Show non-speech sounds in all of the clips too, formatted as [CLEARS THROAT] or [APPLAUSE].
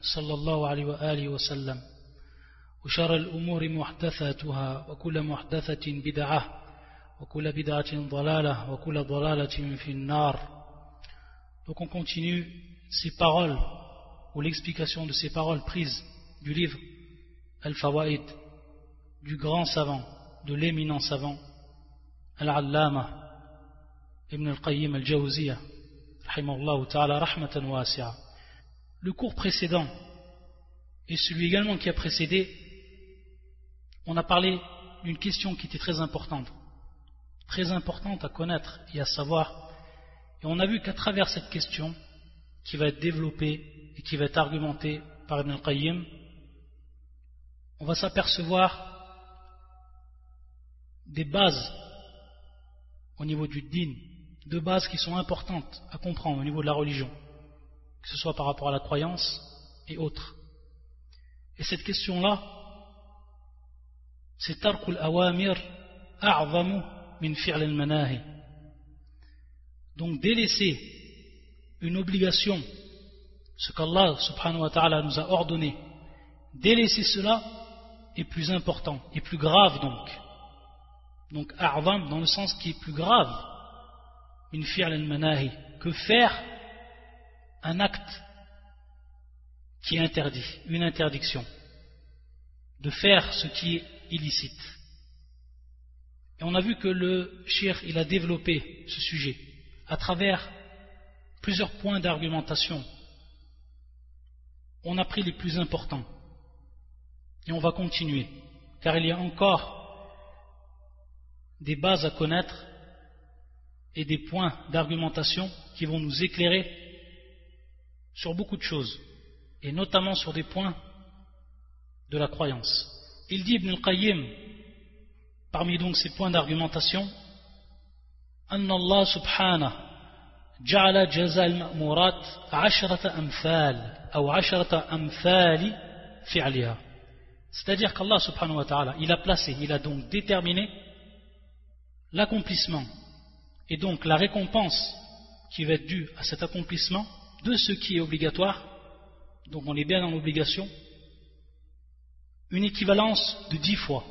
صلى الله عليه وآله وسلم وشر الأمور محدثاتها وكل محدثة بدعة وكل بدعة ضلالة وكل ضلالة في النار Donc on continue ces paroles ou l'explication de ces paroles prises du livre Al-Fawaid du grand savant, de l'éminent savant Al-Allama Ibn al-Qayyim al-Jawziyah rahimahullah ta'ala rahmatan wasi'a le cours précédent et celui également qui a précédé, on a parlé d'une question qui était très importante, très importante à connaître et à savoir. Et on a vu qu'à travers cette question, qui va être développée et qui va être argumentée par Ibn al-Qayyim, on va s'apercevoir des bases au niveau du din, deux bases qui sont importantes à comprendre au niveau de la religion que ce soit par rapport à la croyance et autres. Et cette question-là, c'est tarkul awamir a'zamu min fi'l al-manahi. Donc délaisser une obligation, ce qu'Allah subhanahu wa ta'ala nous a ordonné, délaisser cela est plus important, et plus grave donc. Donc a'zam dans le sens qui est plus grave, min fi'l al-manahi, que faire un acte qui interdit, une interdiction, de faire ce qui est illicite. Et on a vu que le shir, il a développé ce sujet à travers plusieurs points d'argumentation. On a pris les plus importants. Et on va continuer, car il y a encore des bases à connaître et des points d'argumentation qui vont nous éclairer sur beaucoup de choses, et notamment sur des points de la croyance. Il dit Ibn al-Qayyim, parmi donc ces points d'argumentation, أن الله سبحانه جعل جزاء المأمورات عشرة أمثال أو عشرة أمثال فعلها c'est-à-dire qu'Allah subhanahu wa ta'ala il a placé, il a donc déterminé l'accomplissement et donc la récompense qui va être due à cet accomplissement de ce qui est obligatoire, donc on est bien dans l'obligation, une équivalence de dix fois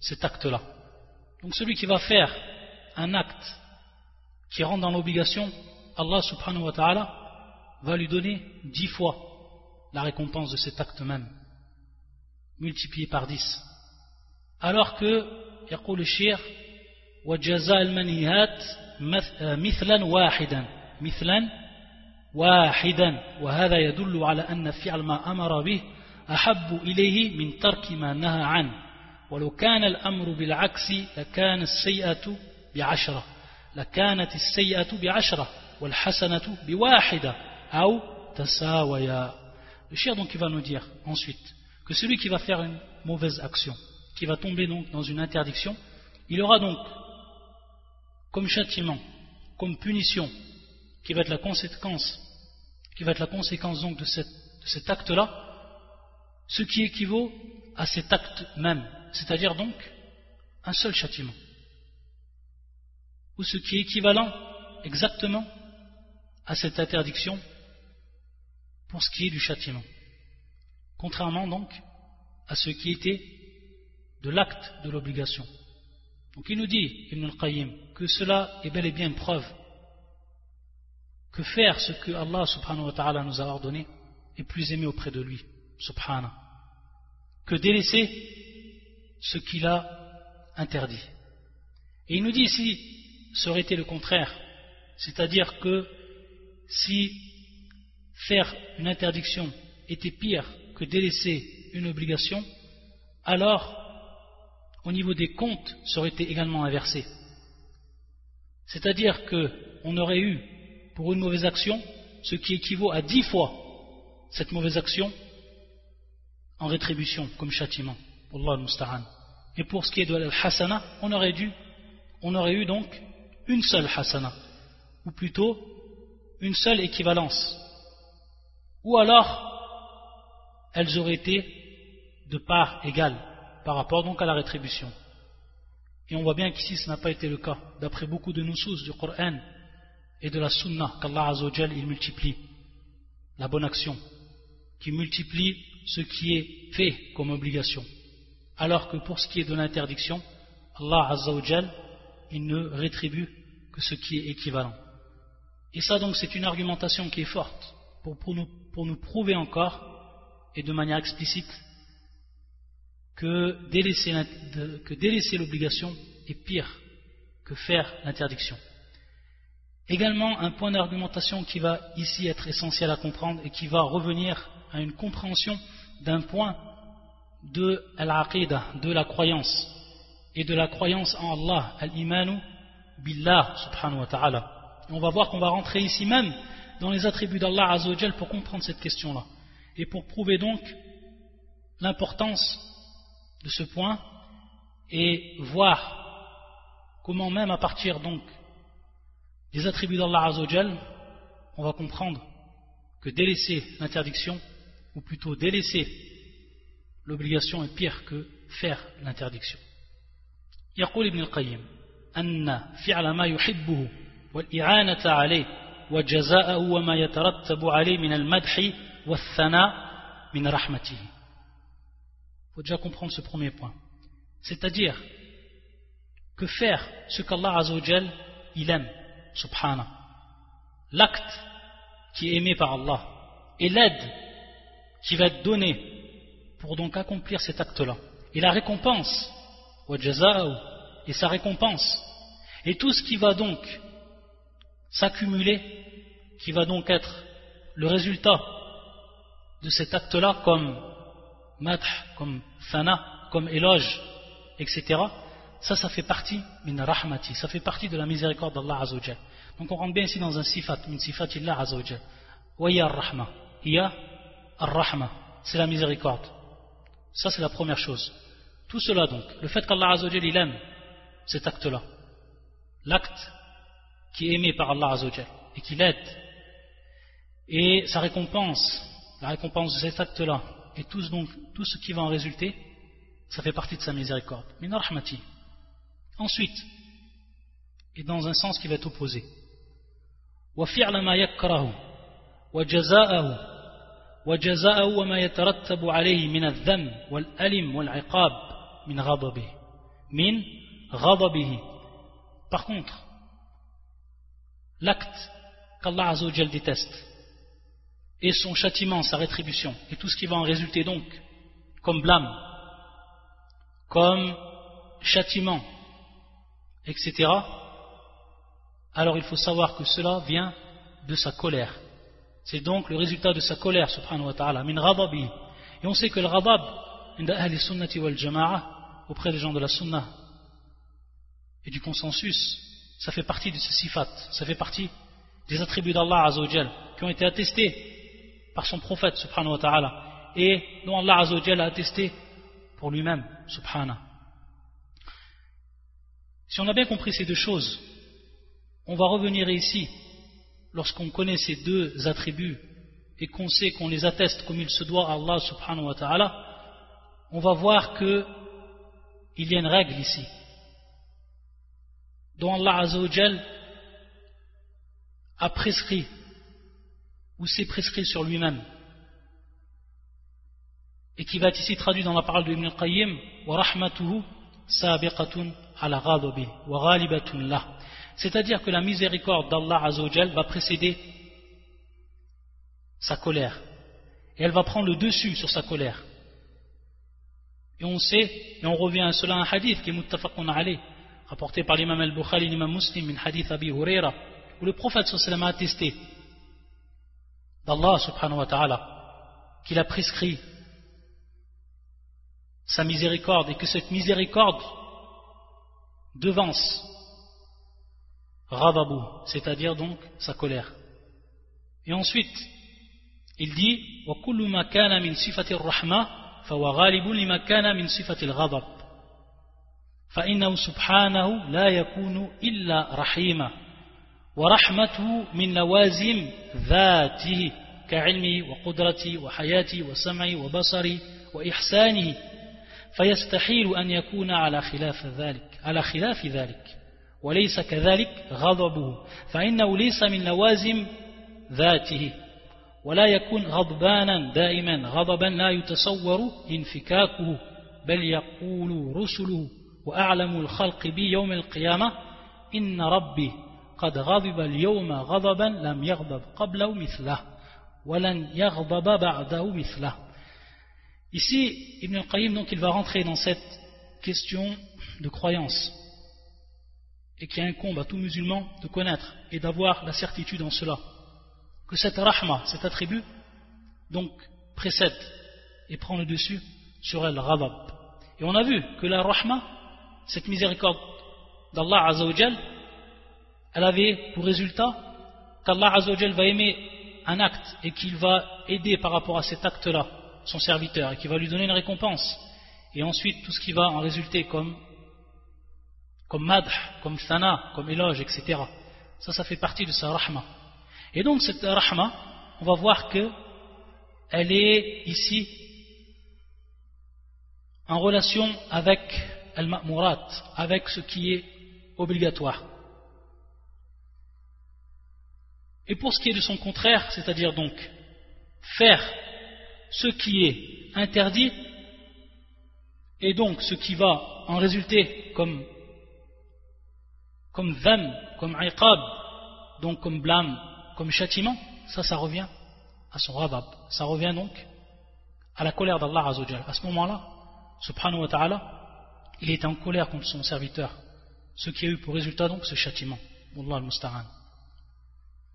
cet acte-là. Donc celui qui va faire un acte qui rentre dans l'obligation, Allah subhanahu wa ta'ala va lui donner dix fois la récompense de cet acte même, multiplié par dix. Alors que, يقول الشيخ وجزاء المنهيات مثلا واحدا مثلا واحدا وهذا يدل على أن فعل ما أمر به أحب إليه من ترك ما نهى عنه ولو كان الأمر بالعكس لكان السيئة بعشرة لكانت السيئة بعشرة والحسنة بواحدة أو تساويا Le cher donc il va nous dire ensuite que celui qui va faire une mauvaise action, qui va tomber donc dans une interdiction, il aura donc comme châtiment, comme punition, qui va être la conséquence, qui va être la conséquence donc de, cet acte-là, ce qui équivaut à cet acte même, c'est-à-dire donc un seul châtiment, ou ce qui est équivalent exactement à cette interdiction pour ce qui est du châtiment, contrairement donc à ce qui était de l'acte de l'obligation. Donc il nous dit, Ibn al-Qayyim, que cela est bel et bien une preuve que faire ce que Allah subhanahu wa ta'ala nous a ordonné est plus aimé auprès de lui, subhanahu, que délaisser ce qu'il a interdit. Et il nous dit ici, ça aurait été le contraire, c'est-à-dire que si faire une interdiction était pire que délaisser une obligation, alors au niveau des comptes, ça aurait été également inversé. C'est-à-dire qu'on aurait eu pour une mauvaise action ce qui équivaut à dix fois cette mauvaise action en rétribution, comme châtiment. Allah Et pour ce qui est de l'hasana, on aurait dû, on aurait eu donc une seule hasana, ou plutôt une seule équivalence. Ou alors, elles auraient été de part égale par rapport donc à la rétribution. Et on voit bien qu'ici ce n'a pas été le cas, d'après beaucoup de nous du Coran et de la Sunna, qu'Allah Azzawajal il multiplie la bonne action, qui multiplie ce qui est fait comme obligation. Alors que pour ce qui est de l'interdiction, Allah Azzawajal il ne rétribue que ce qui est équivalent. Et ça donc c'est une argumentation qui est forte pour, nous, pour nous prouver encore et de manière explicite que délaisser, l'obligation est pire que faire l'interdiction. Également, un point d'argumentation qui va ici être essentiel à comprendre et qui va revenir à une compréhension d'un point de de la croyance, et de la croyance en Allah, al-imanu billah, subhanahu wa ta'ala. On va voir qu'on va rentrer ici même dans les attributs d'Allah azawajal pour comprendre cette question-là, et pour prouver donc l'importance de ce point et voir comment même à partir donc des attributs d'Allah Azzawajal, on va comprendre que délaisser l'interdiction, ou plutôt délaisser l'obligation est pire que faire l'interdiction. يقول ابن القيم أن فعل ما يحبه والإعانة عليه وجزاءه وما يترتب عليه من المدح والثناء من رحمته faut déjà comprendre ce premier point. C'est-à-dire que faire ce qu'Allah Azzawajal, il aime, subhana, l'acte qui est aimé par Allah, et l'aide qui va être donnée pour donc accomplir cet acte-là, et la récompense, et sa récompense, et tout ce qui va donc s'accumuler, qui va donc être le résultat de cet acte-là comme madh, comme fana, comme éloge, etc. Ça, ça fait partie min rahmati, ça fait partie de la miséricorde d'Allah Azzawajal. Donc on rentre bien ici dans un sifat, min sifatillah Azzawajal. Wa ya ar-rahma, ya ar-rahma, c'est la miséricorde. Ça, c'est la première chose. Tout cela donc, le fait qu'Allah Azzawajal, il aime cet acte-là, l'acte qui est aimé par Allah Azzawajal et qui l'aide, et sa récompense, la récompense de cet acte-là, et tout, donc, tout ce qui va en résulter, ça fait partie de sa miséricorde. Min rahmati Ensuite, et dans un sens qui va être opposé, وفعل ما يكره وجزاءه وجزاءه وما يترتب عليه من الذم والألم والعقاب من غضبه من غضبه Par contre, l'acte qu'Allah Azzawajal déteste, et son châtiment, sa rétribution, et tout ce qui va en résulter donc, comme blâme, comme châtiment, etc., alors il faut savoir que cela vient de sa colère. C'est donc le résultat de sa colère, subhanahu wa ta'ala, min Et on sait que le radab, auprès des gens de la sunnah et du consensus, ça fait partie de ce sifat, ça fait partie des attributs d'Allah azawajal, qui ont été attestés par son prophète subhanahu wa ta'ala et dont Allah a attesté pour lui-même subhanahu. Si on a bien compris ces deux choses, on va revenir ici, lorsqu'on connaît ces deux attributs et qu'on sait qu'on les atteste comme il se doit à Allah subhanahu wa ta'ala, on va voir que il y a une règle ici. Dont Allah a prescrit ou s'est prescrit sur lui-même et qui va être ici traduit dans la parole de Ibn al-Qayyim c'est-à-dire que la miséricorde d'Allah Azzawajal va précéder sa colère. Et elle va prendre le dessus sur sa colère. Et on sait et on revient à cela un hadith qui est muttafaqun alayh rapporté par l'imam al-Bukhari l'imam Muslim un hadith Abi Huraira où le prophète sallallahu a attesté d'Allah subhanahu qu'il a prescrit sa miséricorde et que cette miséricorde devance Radabu, c'est-à-dire donc sa colère. Et ensuite, il dit wa kullu ma kana min sifati rahma فهو غالب لما كان من صفة الغضب فإنه سبحانه لا يكون إلا رحيما ورحمته من لوازم ذاته كعلمه وقدرته وحياته وسمعه وبصره وإحسانه فيستحيل أن يكون على خلاف ذلك على خلاف ذلك وليس كذلك غضبه فإنه ليس من لوازم ذاته ولا يكون غضبانا دائما غضبا لا يتصور انفكاكه بل يقول رسله وأعلم الخلق بي يوم القيامة إن ربي قد غضب اليوم غضبا لم يغضب قبله مثله ولن يغضب بعده مثله. Ici, Ibn al-Qayyim, donc, il va rentrer dans cette question de croyance et qui incombe à tout musulman de connaître et d'avoir la certitude en cela que cette rahma, cet attribut, donc précède et prend le dessus sur el ghadab. Et on a vu que la rahma, cette miséricorde d'Allah Azzawajal, elle avait pour résultat qu'Allah Azzawajal va aimer un acte et qu'il va aider par rapport à cet acte-là son serviteur et qu'il va lui donner une récompense. Et ensuite tout ce qui va en résulter comme comme madh, comme thana, comme éloge, etc. Ça, ça fait partie de sa rahma. Et donc cette rahma, on va voir que elle est ici en relation avec al-ma'murat, avec ce qui est obligatoire. Et pour ce qui est de son contraire, c'est-à-dire donc faire ce qui est interdit, et donc ce qui va en résulter comme comme comme iqab, donc comme blâme, comme châtiment, ça, ça revient à son rabab. Ça revient donc à la colère d'Allah Azzawajal. À ce moment-là, subhanahu wa ta'ala, il est en colère contre son serviteur. Ce qui a eu pour résultat donc ce châtiment. Wallah al-Musta'an.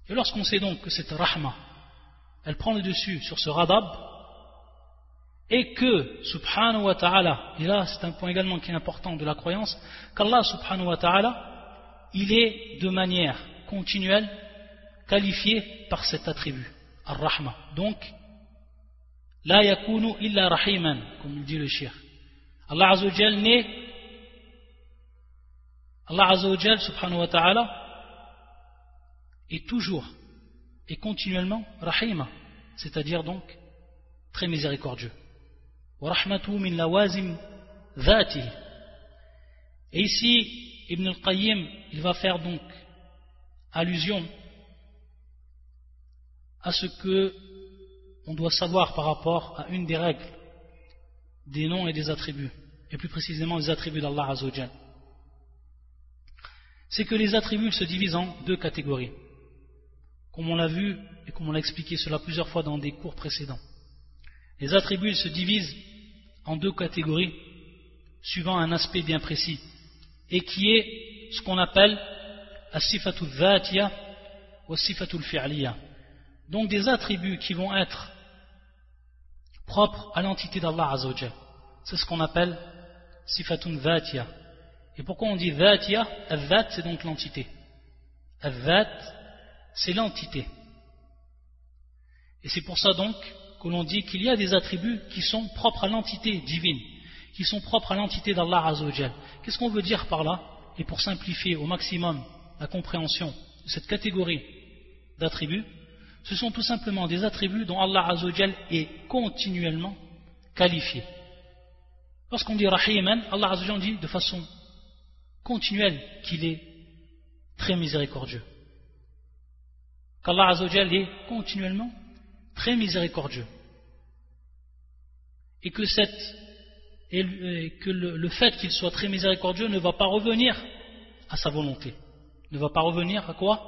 Et lorsqu'on sait donc que cette rahma, elle prend le dessus sur ce radab, et que, subhanahu wa ta'ala, et là c'est un point également qui est important de la croyance, qu'Allah subhanahu wa ta'ala, il est de manière continuelle qualifié par cet attribut, ar-rahma. Donc, la yakunu illa rahiman, comme dit le shir. Allah Azzawajal n'est, Allah Azzawajal, subhanahu wa ta'ala, est toujours et continuellement rahima, c'est-à-dire donc très miséricordieux. Et ici, Ibn al-Qayyim, il va faire donc allusion à ce que on doit savoir par rapport à une des règles des noms et des attributs, et plus précisément les attributs d'Allah Azzawajal. C'est que les attributs se divisent en deux catégories, comme on l'a vu et comme on l'a expliqué cela plusieurs fois dans des cours précédents. Les attributs se divisent en deux catégories, suivant un aspect bien précis, et qui est ce qu'on appelle as-sifatul dhatiya ou as-sifatul fi'liya. Donc des attributs qui vont être propres à l'entité d'Allah Azzawajal. C'est ce qu'on appelle sifatun dhatiya. Et pourquoi on dit dhatiya Al-dhat c'est donc l'entité. Al-dhat c'est l'entité. Et c'est pour ça donc que l'on dit qu'il y a des attributs qui sont propres à l'entité divine qui sont propres à l'entité d'Allah Azzawajal. Qu'est-ce qu'on veut dire par là? Et pour simplifier au maximum la compréhension de cette catégorie d'attributs, ce sont tout simplement des attributs dont Allah Azzawajal est continuellement qualifié. Lorsqu'on dit Rahiman, Allah Azzawajal dit de façon continuelle qu'il est très miséricordieux. Qu'Allah Azzawajal est continuellement très miséricordieux. Et que le, fait qu'il soit très miséricordieux ne va pas revenir à sa volonté. Ne va pas revenir à quoi?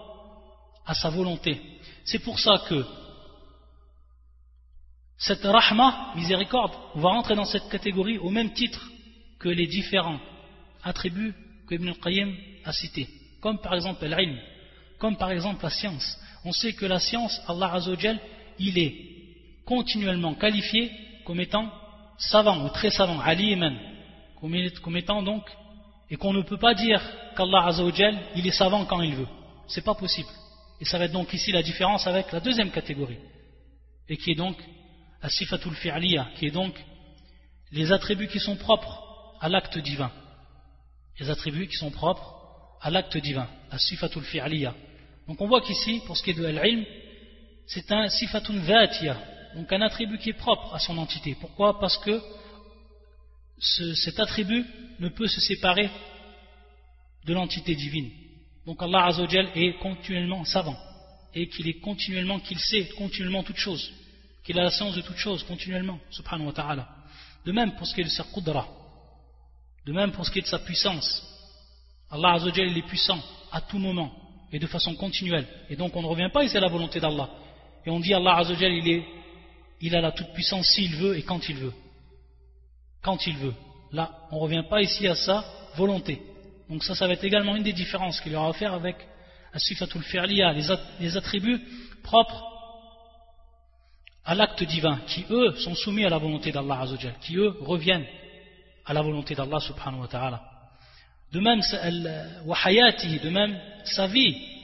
À sa volonté. C'est pour ça que cette rahma, miséricorde, va rentrer dans cette catégorie au même titre que les différents attributs que Ibn al-Qayyim a cités, comme par exemple l'ilm, comme par exemple la science. On sait que la science, Allah Azzawajal, il est continuellement qualifié comme étant savant ou très savant, aliman, comme étant donc, et qu'on ne peut pas dire qu'Allah Azzawajal, il est savant quand il veut. C'est pas possible. Et ça va être donc ici la différence avec la deuxième catégorie, et qui est donc la sifatul fi'liya, qui est donc les attributs qui sont propres à l'acte divin. Les attributs qui sont propres à l'acte divin, la sifatul fi'liya. Donc on voit qu'ici, pour ce qui est de l'ilm, c'est un sifatun vatiya, donc un attribut qui est propre à son entité. Pourquoi? Parce que cet attribut ne peut se séparer de l'entité divine. Donc Allah Azzawajal est continuellement savant et qu'il est continuellement, qu'il sait continuellement toutes choses, qu'il a la science de toutes choses continuellement, subhanahu wa ta'ala. De même pour ce qui est de sa qudra, de même pour ce qui est de sa puissance. Allah Azzawajal est puissant à tout moment et de façon continuelle. Et donc on ne revient pas ici à la volonté d'Allah. Et on dit Allah Azzawajal il, est, il a la toute puissance s'il veut et quand il veut. Quand il veut. Là, on ne revient pas ici à sa volonté. Donc ça, ça va être également une des différences qu'il aura à faire avec Asifatul Fi'liya, les attributs propres à l'acte divin, qui eux sont soumis à la volonté d'Allah Azzawajal, qui eux reviennent à la volonté d'Allah subhanahu wa ta'ala. De même, de même sa vie,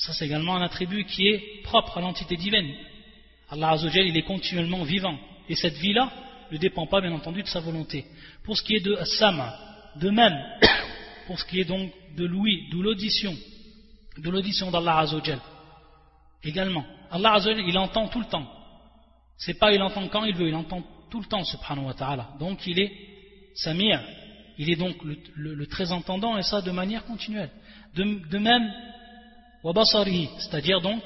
ça c'est également un attribut qui est propre à l'entité divine. Allah Azzawajal, il est continuellement vivant. Et cette vie-là ne dépend pas bien entendu de sa volonté. Pour ce qui est de Sama, de même, [COUGHS] pour ce qui est donc de l'ouïe, de l'audition, de l'audition d'Allah Azzawajal. Également, Allah Azzawajal, il entend tout le temps. C'est pas il entend quand il veut, il entend tout le temps, subhanahu wa ta'ala. Donc il est Samir, il est donc le, très entendant et ça de manière continuelle. De, même, c'est-à-dire donc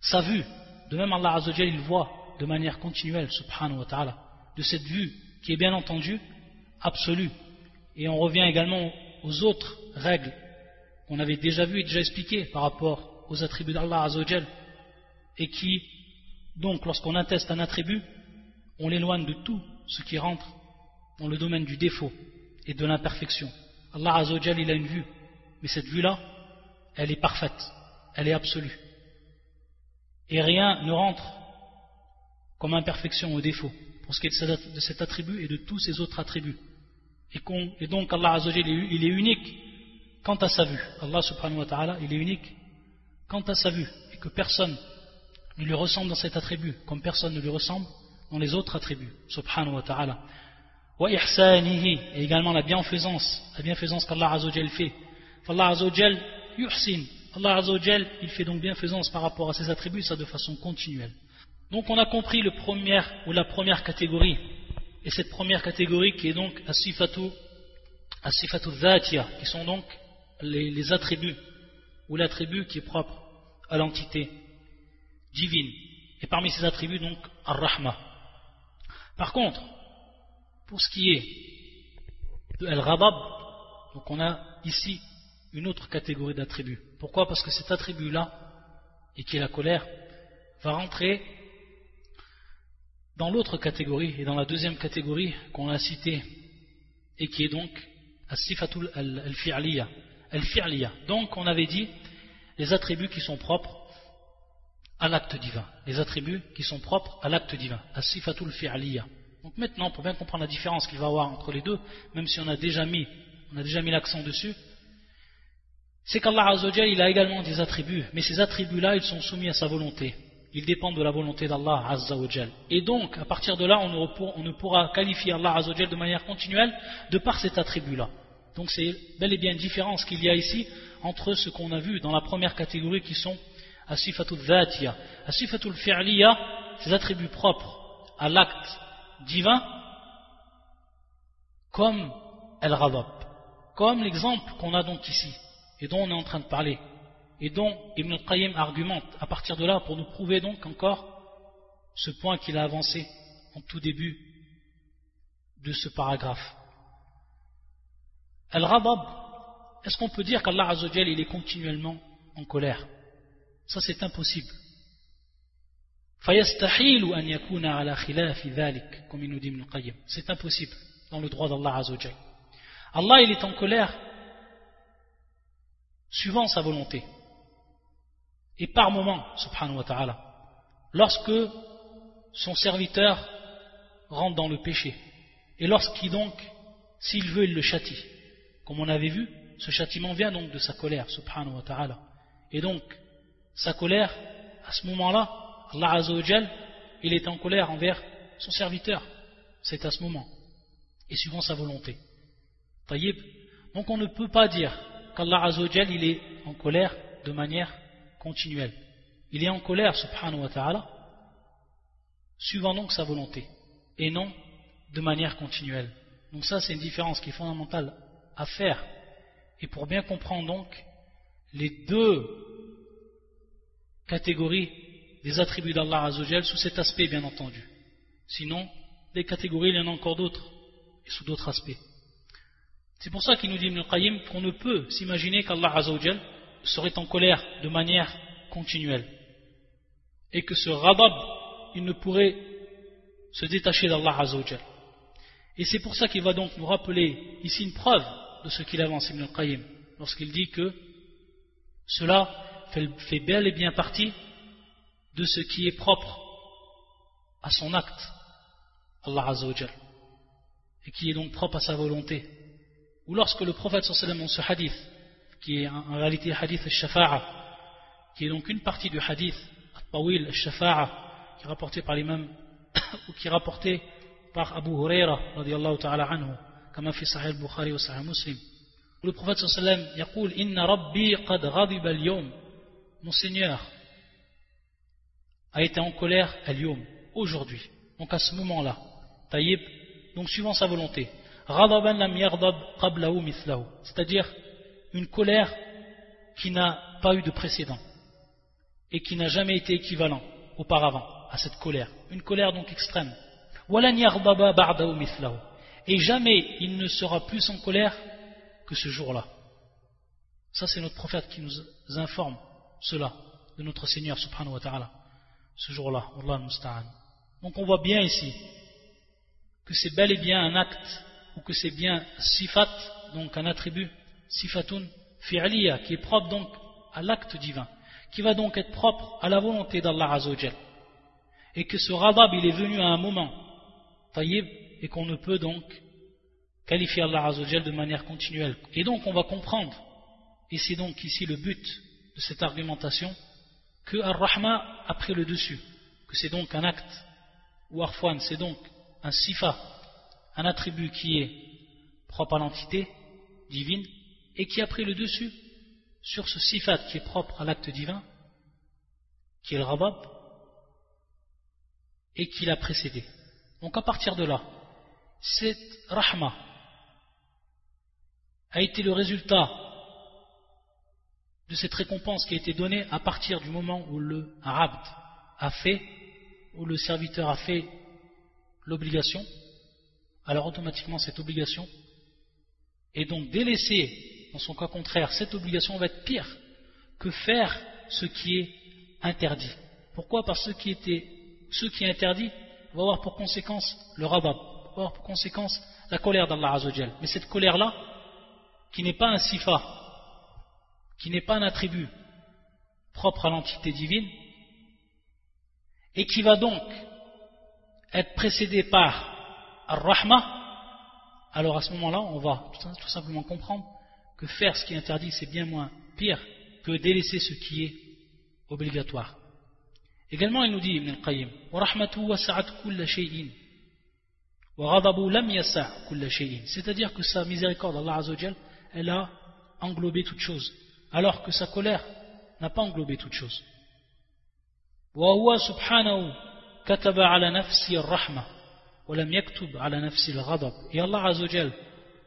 sa vue. De même, Allah Azzawajal, il voit de manière continuelle, subhanahu wa ta'ala, de cette vue qui est bien entendu absolue. Et on revient également aux autres règles qu'on avait déjà vues et déjà expliquées par rapport aux attributs d'Allah Azzawajal et qui, donc, lorsqu'on atteste un attribut, on l'éloigne de tout ce qui rentre dans le domaine du défaut et de l'imperfection. Allah Azzawajal, il a une vue, mais cette vue-là, elle est parfaite, elle est absolue. Et rien ne rentre comme imperfection ou défaut pour ce qui est de cet attribut et de tous ces autres attributs. Et, donc Allah Azzawajal, il est unique quant à sa vue. Allah subhanahu wa ta'ala, il est unique quant à sa vue. Et que personne ne lui ressemble dans cet attribut, comme personne ne lui ressemble dans les autres attributs. Subhanahu wa ta'ala. Et également la bienfaisance, la bienfaisance qu'Allah Azzawajal fait. Allah Azzawajal yuhsin. Allah Azzawajal, il fait donc bienfaisance par rapport à ses attributs, ça de façon continuelle. Donc on a compris le premier, ou la première catégorie et cette première catégorie qui est donc asifatu dhatia, qui sont donc les, attributs, ou l'attribut qui est propre à l'entité divine. Et parmi ces attributs, donc, ar-rahma. Par contre, pour ce qui est de al-rabab, donc on a ici une autre catégorie d'attributs. Pourquoi? Parce que cet attribut-là, et qui est la colère, va rentrer dans l'autre catégorie, et dans la deuxième catégorie qu'on a citée, et qui est donc as-sifatul al-fi'liya. Al donc on avait dit les attributs qui sont propres à l'acte divin. Les attributs qui sont propres à l'acte divin. As-sifatul fi'liya. Donc maintenant, pour bien comprendre la différence qu'il va y avoir entre les deux, même si on a déjà mis, on a déjà mis l'accent dessus, c'est qu'Allah il a également des attributs, mais ces attributs-là, ils sont soumis à sa volonté. Il dépend de la volonté d'Allah Azza wa Et donc, à partir de là, on ne, pourra qualifier Allah Azza wa de manière continuelle de par cet attribut-là. Donc c'est bel et bien une différence qu'il y a ici entre ce qu'on a vu dans la première catégorie qui sont Asifatul Dhatiya. Asifatul Fi'liya, ces attributs propres à l'acte divin, comme El-Radab, comme l'exemple qu'on a donc ici, et dont on est en train de parler et dont Ibn al-Qayyim argumente à partir de là pour nous prouver donc encore ce point qu'il a avancé en tout début de ce paragraphe. Al-Rabab, est-ce qu'on peut dire qu'Allah Azzawajal est continuellement en colère? Ça c'est impossible. comme il nous dit Ibn Qayyim. C'est impossible dans le droit d'Allah Azzawajal. Allah il est en colère suivant sa volonté et par moment, subhanahu wa ta'ala, lorsque son serviteur rentre dans le péché, et lorsqu'il donc, s'il veut, il le châtie. Comme on avait vu, ce châtiment vient donc de sa colère, subhanahu wa ta'ala. Et donc, sa colère, à ce moment-là, Allah Azzawajal, il est en colère envers son serviteur, c'est à ce moment, et suivant sa volonté. Donc on ne peut pas dire qu'Allah Azzawajal il est en colère de manière continuelle. Il est en colère, subhanahu wa ta'ala, suivant donc sa volonté, et non de manière continuelle. Donc ça c'est une différence qui est fondamentale à faire. Et pour bien comprendre donc les deux catégories des attributs d'Allah Azzawajal sous cet aspect bien entendu. Sinon, des catégories, il y en a encore d'autres, et sous d'autres aspects. C'est pour ça qu'il nous dit Ibn Qayyim qu'on ne peut s'imaginer qu'Allah Azzawajal serait en colère de manière continuelle. Et que ce radab, il ne pourrait se détacher d'Allah Azzawajal. Et c'est pour ça qu'il va donc nous rappeler ici une preuve de ce qu'il avance Ibn Qayyim, lorsqu'il dit que cela fait bel et bien partie de ce qui est propre à son acte, Allah Azzawajal, et qui est donc propre à sa volonté. Ou lorsque le prophète sallallahu dans ce hadith, qui est en réalité hadith al-shafa'a, qui est donc une partie du hadith al-tawil al-shafa'a, qui est rapporté par l'imam, [COUGHS] ou qui est rapporté par Abu Huraira, radiallahu ta'ala anhu, comme fait Sahih al-Bukhari ou Sahih Muslim. Où le prophète sallallahu alayhi wa sallam, Inna rabbi qad al-yawm, mon Seigneur a été en colère al-yawm, aujourd'hui. Donc à ce moment-là, taïb, donc suivant sa volonté. C'est-à-dire une colère qui n'a pas eu de précédent et qui n'a jamais été équivalent auparavant à cette colère. Une colère donc extrême. Et jamais il ne sera plus en colère que ce jour-là. Ça c'est notre prophète qui nous informe cela de notre Seigneur subhanahu wa ta'ala. Ce jour-là, Donc on voit bien ici que c'est bel et bien un acte ou que c'est bien sifat, donc un attribut, sifatun fi'liya, qui est propre donc à l'acte divin, qui va donc être propre à la volonté d'Allah Azzawajal. Et que ce radab, il est venu à un moment, taïb, et qu'on ne peut donc qualifier Allah Azzawajal de manière continuelle. Et donc on va comprendre, et c'est donc ici le but de cette argumentation, que Ar-Rahma a pris le dessus, que c'est donc un acte, ou Arfwan, c'est donc un sifa, un attribut qui est propre à l'entité divine et qui a pris le dessus sur ce sifat qui est propre à l'acte divin, qui est le rabab, et qui l'a précédé. Donc à partir de là, cette rahma a été le résultat de cette récompense qui a été donnée à partir du moment où le rabd a fait, où le serviteur a fait l'obligation, alors automatiquement cette obligation est donc délaissée, dans son cas contraire, cette obligation va être pire que faire ce qui est interdit. Pourquoi? Parce que ce qui, est interdit va avoir pour conséquence le rabat, va avoir pour conséquence la colère d'Allah Azzawajal. Mais cette colère-là, qui n'est pas un sifa, qui n'est pas un attribut propre à l'entité divine, et qui va donc être précédée par ar-Rahma, alors à ce moment-là, on va tout simplement comprendre que faire ce qui est interdit, c'est bien moins pire que délaisser ce qui est obligatoire. Également, il nous dit, Ibn al-Qayyim, C'est-à-dire que sa miséricorde, Allah Azzawajal, elle a englobé toute chose, alors que sa colère n'a pas englobé toute chose. وهو سبحانه كتب على نفسه الرحمه et Allah Azzawajal,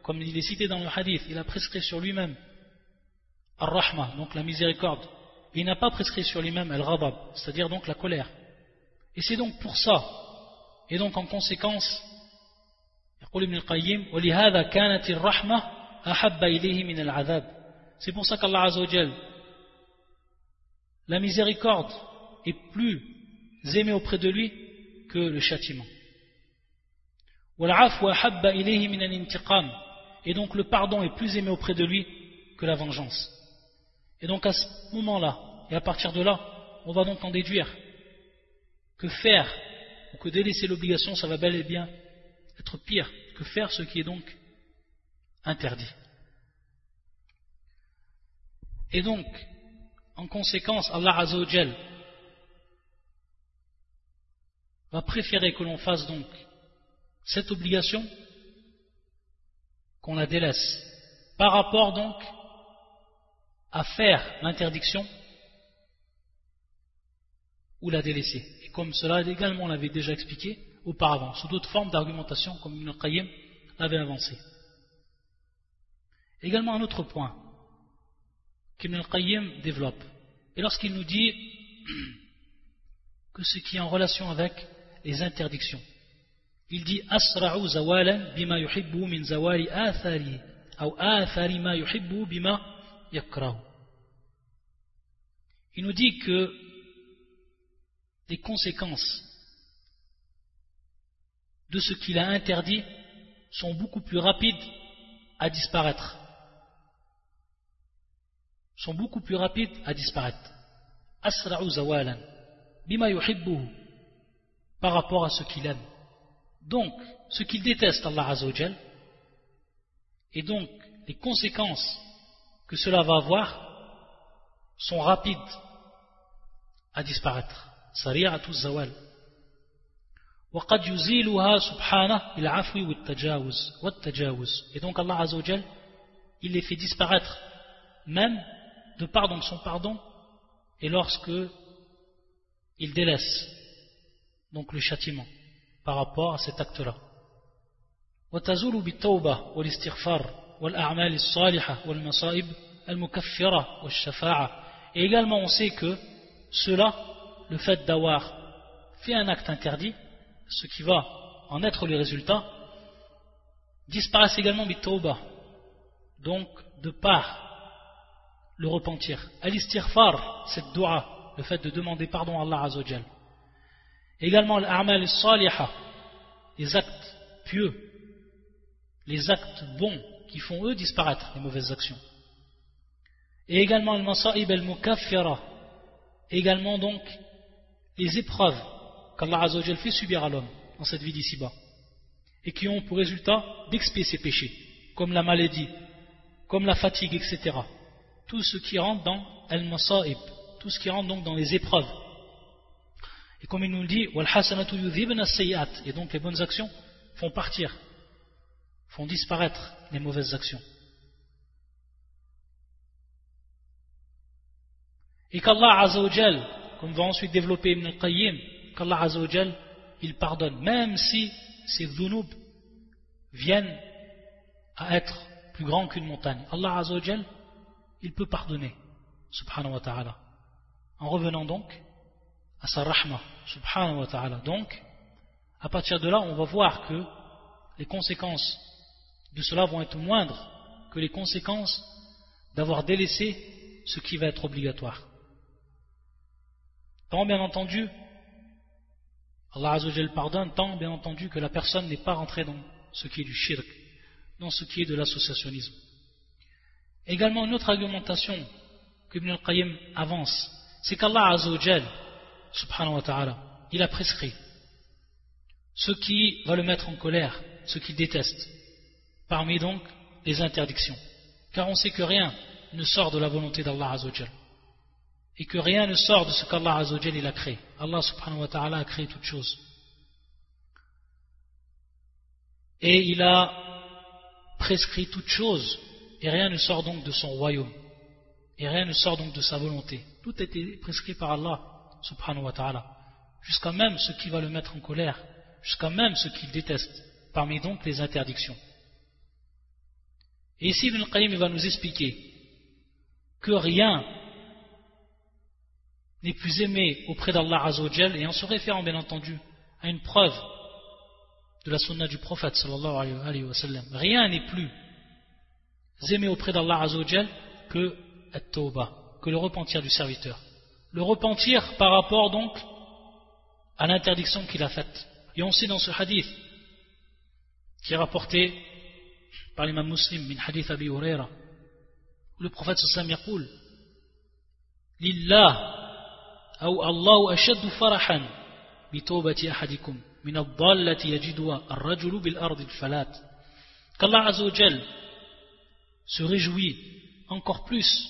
comme il est cité dans le hadith, il a prescrit sur lui-même Ar-Rahma, donc la miséricorde. il n'a pas prescrit sur lui-même Al-Ghadab, c'est-à-dire donc la colère. Et c'est donc pour ça, et donc en conséquence, c'est pour ça qu'Allah Azzawajal, la miséricorde est plus aimée auprès de lui que le châtiment. Et donc le pardon est plus aimé auprès de lui que la vengeance. Et donc à ce moment-là, et à partir de là, on va donc en déduire que faire ou que délaisser l'obligation, ça va bel et bien être pire que faire ce qui est donc interdit. Et donc, en conséquence, Allah Azzawajal va préférer que l'on fasse donc cette obligation qu'on la délaisse par rapport donc à faire l'interdiction ou la délaisser. Et comme cela également on l'avait déjà expliqué auparavant, sous d'autres formes d'argumentation comme Ibn Qayyim l'avait avancé. Également un autre point qu'Ibn Qayyim développe. Et lorsqu'il nous dit [CLEARS THROAT] que ce qui est en relation avec les interdictions, il dit asra'u zawalan bima yuhibbu min zawali athari ou athari ma yuhibbu bima yakrahu. Il nous dit que les conséquences de ce qu'il a interdit sont beaucoup plus rapides à disparaître. Sont beaucoup plus rapides à disparaître. Asra'u zawalan bima yuhibbu par rapport à ce qu'il aime. Donc, ce qu'il déteste, Allah Azzawajal, et donc les conséquences que cela va avoir sont rapides à disparaître. Sari'atu zawal. وقد يزيلها سبحانه بالعفو والتجاوز والتجاوز et donc Allah Azzawajal il les fait disparaître même de pardon son pardon et lorsque il délaisse donc le châtiment par rapport à cet acte-là وتزول بالتوبة والاستغفار والأعمال الصالحة والمصائب المكفرة والشفاعة et également on sait que cela le fait d'avoir fait un acte interdit ce qui va en être le résultat, disparaissent également bitawba, donc de par le repentir. Al-istighfar, cette dua, le fait de demander pardon à Allah Azzawajal. Également l'amal salihah, les actes pieux, les actes bons qui font eux disparaître les mauvaises actions. Et également le masa'ib al-mukaffira, également donc les épreuves qu'Allah Azzawajal fait subir à l'homme dans cette vie d'ici-bas et qui ont pour résultat d'expier ses péchés, comme la maladie, comme la fatigue, etc. Tout ce qui rentre dans al-masa'ib, tout ce qui rentre donc dans les épreuves. Et comme il nous dit, et donc les bonnes actions font partir, font disparaître les mauvaises actions. Et qu'Allah Azzawajal, comme va ensuite développer Ibn al-Qayyim, qu'Allah Azzawajal, il pardonne, même si ces dhunub viennent à être plus grands qu'une montagne. Allah Azzawajal, il peut pardonner, subhanahu wa ta'ala. En revenant donc à sa rahma, subhanahu wa ta'ala. Donc, à partir de là, on va voir que les conséquences de cela vont être moindres que les conséquences d'avoir délaissé ce qui va être obligatoire. Tant bien entendu, Allah Azzawajal pardonne tant bien entendu que la personne n'est pas rentrée dans ce qui est du shirk, dans ce qui est de l'associationnisme. Également une autre argumentation que Ibn al-Qayyim avance, c'est qu'Allah Azzawajal, subhanahu wa ta'ala, il a prescrit ce qui va le mettre en colère, ce qu'il déteste, parmi donc les interdictions. Car on sait que rien ne sort de la volonté d'Allah Azzawajal et que rien ne sort de ce qu'Allah Azzawajal il a créé. Allah subhanahu wa ta'ala a créé toutes choses. Et il a prescrit toutes choses et rien ne sort donc de son royaume. Et rien ne sort donc de sa volonté. Tout a été prescrit par Allah Jusqu'à même ce qui va le mettre en colère, jusqu'à même ce qu'il déteste, parmi donc les interdictions. Et ici Ibn Qayyim va nous expliquer que rien n'est plus aimé auprès d'Allah Azzawajal et en se référant bien entendu à une preuve de la sunna du prophète sallallahu alayhi. Rien n'est plus aimé auprès d'Allah Azzawajal que at-tawbah, que le repentir du serviteur. Le repentir par rapport donc à l'interdiction qu'il a faite. Et on sait dans ce hadith qui est rapporté par l'imam muslim min hadith Abi Huraira où le prophète sallallahu alayhi wa sallam Lillah أو الله أشد فرحا بتوبة أحدكم من الضالة يجدها الرجل بالأرض الفلات qu'Allah Azzawajal se réjouit encore plus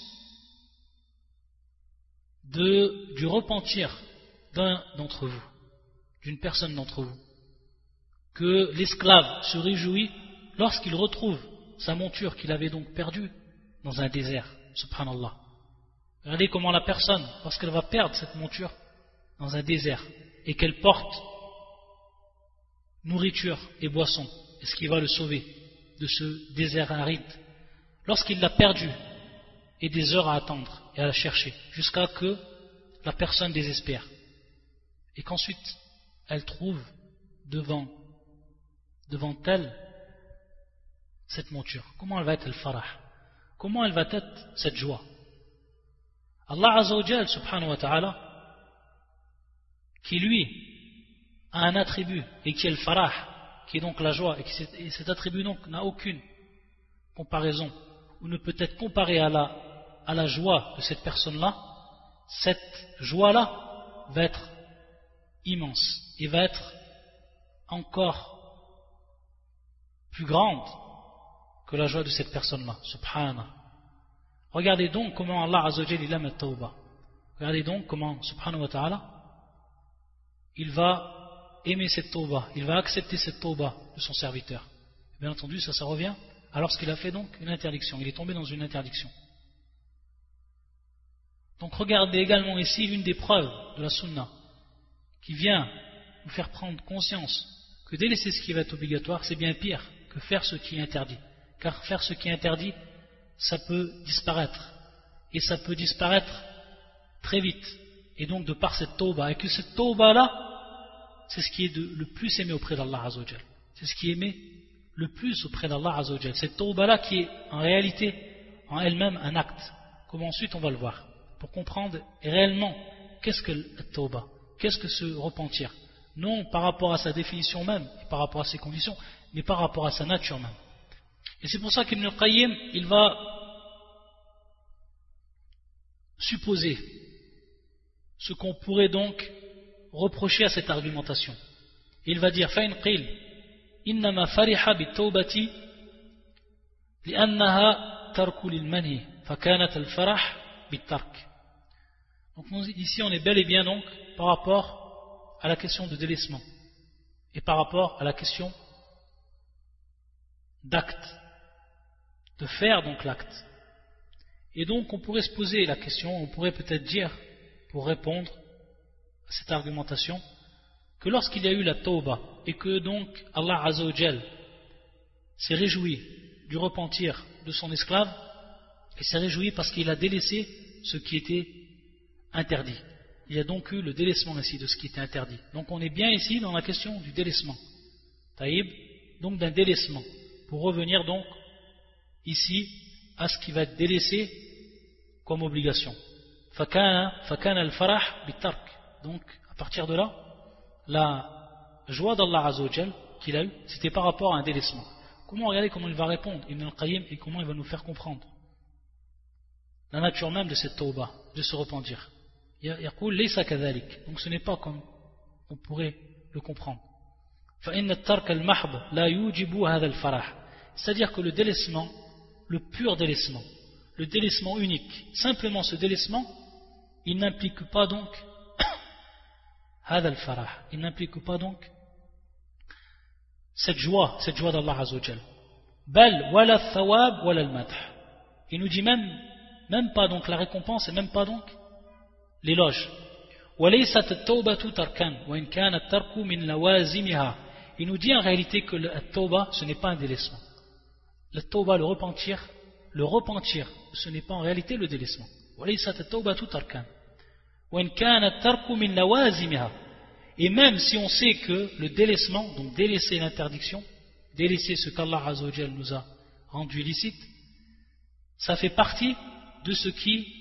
du repentir d'un d'entre vous, d'une personne d'entre vous, que l'esclave se réjouit lorsqu'il retrouve sa monture qu'il avait donc perdue dans un désert, subhanallah. Regardez comment la personne, lorsqu'elle va perdre cette monture dans un désert et qu'elle porte nourriture et boisson, est-ce qu'il va le sauver de ce désert aride? Lorsqu'il l'a perdue et des heures à attendre et à chercher jusqu'à que la personne désespère. Et qu'ensuite elle trouve devant, devant elle cette monture. Comment elle va être le farah? Comment elle va être cette joie? Allah Azzawajal subhanahu wa ta'ala qui lui a un attribut et qui est le farah qui est donc la joie et, cet attribut donc n'a aucune comparaison ou ne peut être comparé à la, à la joie de cette personne-là cette joie-là va être immense et va être encore plus grande que la joie de cette personne-là. Subhanallah. Regardez donc comment Allah Azzawajal il aime la. Regardez donc comment, subhanahu wa ta'ala, il va aimer cette tawbah, il va accepter cette tawbah de son serviteur. Bien entendu, ça, ça revient alors qu'il a fait donc une interdiction. Il est tombé dans une interdiction. Donc regardez également ici l'une des preuves de la sunna qui vient nous faire prendre conscience que délaisser ce qui va être obligatoire, c'est bien pire que faire ce qui est interdit. Car faire ce qui est interdit, ça peut disparaître. Et ça peut disparaître très vite. Et donc de par cette tauba, et que cette tauba-là, c'est ce qui est le plus aimé auprès d'Allah Azzawajal. C'est ce qui est aimé le plus auprès d'Allah Azzawajal. Cette tauba-là qui est en réalité en elle-même un acte. Comme ensuite on va le voir? pour comprendre réellement qu'est-ce que le tauba, qu'est-ce que se repentir. Non par rapport à sa définition même, et par rapport à ses conditions, mais par rapport à sa nature même. Et c'est pour ça qu'Ibn Qayyim, il va supposer ce qu'on pourrait donc reprocher à cette argumentation. Il va dire فإن قيل إنما فرح بالتوبة لأنها ترك للمنهي فكانت الفرح بالترك donc ici, on est bel et bien donc par rapport à la question de délaissement et par rapport à la question d'acte, de faire donc l'acte. Et donc on pourrait se poser la question, on pourrait peut-être dire, pour répondre à cette argumentation, que lorsqu'il y a eu la tauba et que donc Allah Azzawajal s'est réjoui du repentir de son esclave, il s'est réjoui parce qu'il a délaissé ce qui était interdit. Il y a donc eu le délaissement ici de ce qui était interdit. Donc on est bien ici dans la question du délaissement. Taïb, donc d'un délaissement. Pour revenir donc ici à ce qui va être délaissé comme obligation. Donc à partir de là, la joie d'Allah Azzawajal qu'il a eu, c'était par rapport à un délaissement. Comment regarder comment il va répondre Ibn al-Qayyim et comment il va nous faire comprendre la nature même de cette tauba, de se repentir. Donc ce n'est pas comme on pourrait le comprendre. C'est-à-dire que le délaissement, le pur délaissement, le délaissement unique, simplement ce délaissement, il n'implique pas donc [COUGHS] il n'implique pas donc cette joie, cette joie d'Allah. Bal wala Il nous dit même, même pas donc la récompense et même pas donc l'éloge. Il nous dit en réalité que le tauba, ce n'est pas un délaissement. Le tauba, le repentir, le repentir, ce n'est pas en réalité le délaissement. Et même si on sait que le délaissement, donc délaisser l'interdiction, délaisser ce qu'Allah nous a rendu illicite, ça fait partie de ce qui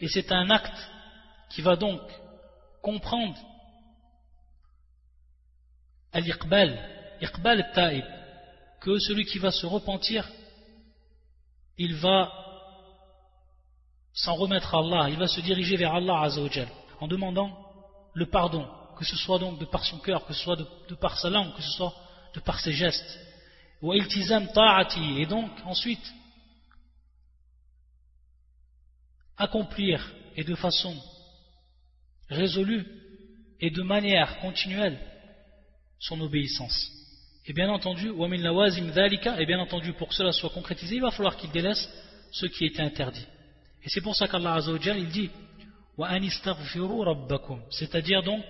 et c'est un acte qui va donc comprendre al-iqbal, iqbal taib, que celui qui va se repentir, il va s'en remettre à Allah, il va se diriger vers Allah Azzawajal, en demandant le pardon, que ce soit donc de par son cœur, que ce soit de, par sa langue, que ce soit de par ses gestes. Et donc, ensuite, accomplir et de façon résolue et de manière continuelle son obéissance. Et bien entendu, et bien entendu, pour que cela soit concrétisé, il va falloir qu'il délaisse ce qui était interdit. Et c'est pour ça qu'Allah Azzawajal, il dit c'est-à-dire donc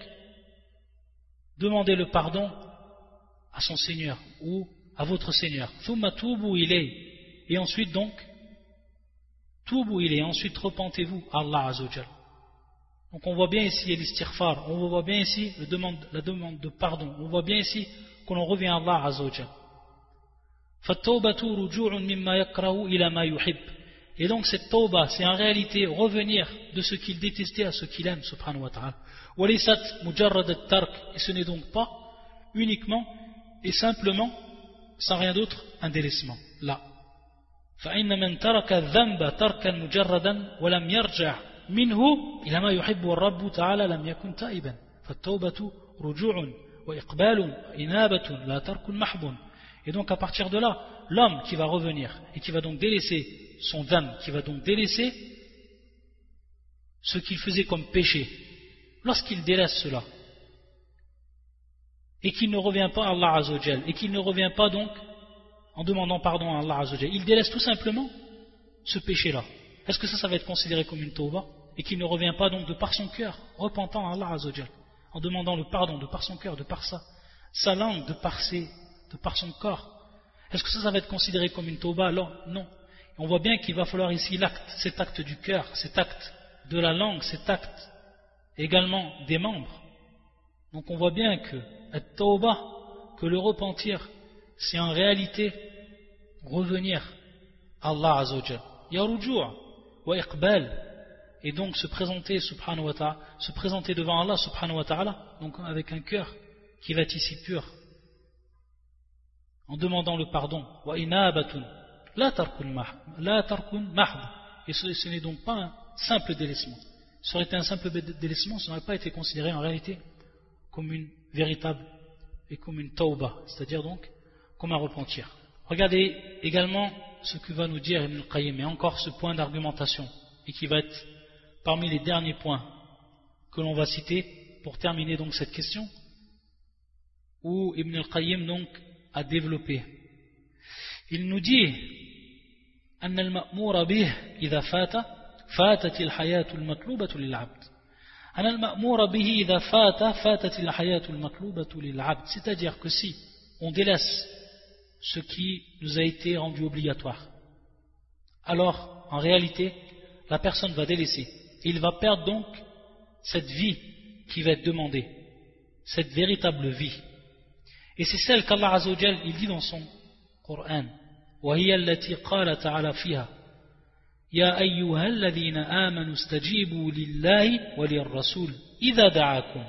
demander le pardon à son Seigneur ou à votre Seigneur. Et ensuite donc, et ensuite repentez-vous Allah Azzawajal. Donc on voit bien ici l'istighfar, on voit bien ici la demande, de pardon, on voit bien ici que l'on revient à Allah Azzawajal. Et donc cette tawbah, c'est en réalité revenir de ce qu'il détestait à ce qu'il aime, subhanahu wa ta'ala. Et ce n'est donc pas uniquement et simplement, sans rien d'autre, un délaissement. Là. فإن من ترك الذنب تركا مجردا ولم يرجع منه إلى ما يحب الرب تعالى لم يكن تائبا فالتوبة رجوع وإقبال إنابة لا ترك محب Et donc à partir de là, l'homme qui va revenir et qui va donc délaisser son dam, qui va donc délaisser ce qu'il faisait comme péché, lorsqu'il délaisse cela, et qu'il ne revient pas à Allah Azzawajal, et qu'il ne revient pas donc en demandant pardon à Allah Azzawajal, il délaisse tout simplement ce péché-là. Est-ce que ça, ça va être considéré comme une tauba et qu'il ne revient pas donc de par son cœur, repentant à Allah Azzawajal, en demandant le pardon de par son cœur, de par ça, sa langue, de par, ses, de par son corps? Est-ce que ça, ça va être considéré comme une tauba Alors, non. On voit bien qu'il va falloir ici l'acte, cet acte du cœur, cet acte de la langue, cet acte également des membres. Donc on voit bien que que le repentir, c'est en réalité revenir à Allah Azzawajal. Yarujur wa iqbal et donc se présenter subhanahu se présenter devant Allah subhanahu wa ta'ala, donc avec un cœur qui va être ici pur, en demandant le pardon. Wa inabatun la tarkun mahd. Et ce, n'est donc pas un simple délaissement. Ce aurait un simple délaissement, ça n'aurait pas été considéré en réalité comme une véritable et comme une tauba, c'est-à-dire donc comme un repentir. Regardez également ce que va nous dire Ibn al-Qayyim, et encore ce point d'argumentation, et qui va être parmi les derniers points que l'on va citer pour terminer donc cette question, où Ibn al-Qayyim donc a développé. Il nous dit أن المأمور به إذا فات فاتت الحياة المطلوبة للعبد أن المأمور به إذا فات فاتت الحياة المطلوبة للعبد c'est-à-dire que si on délaisse ce qui nous a été rendu obligatoire alors en réalité la personne va délaisser et il va perdre donc cette vie qui va être demandée cette véritable vie et c'est celle qu'Allah Azzawajal il dit dans son Coran وهي التي قال تعالى فيها يا أيها الذين آمنوا استجيبوا لله وللرسول إذا دعاكم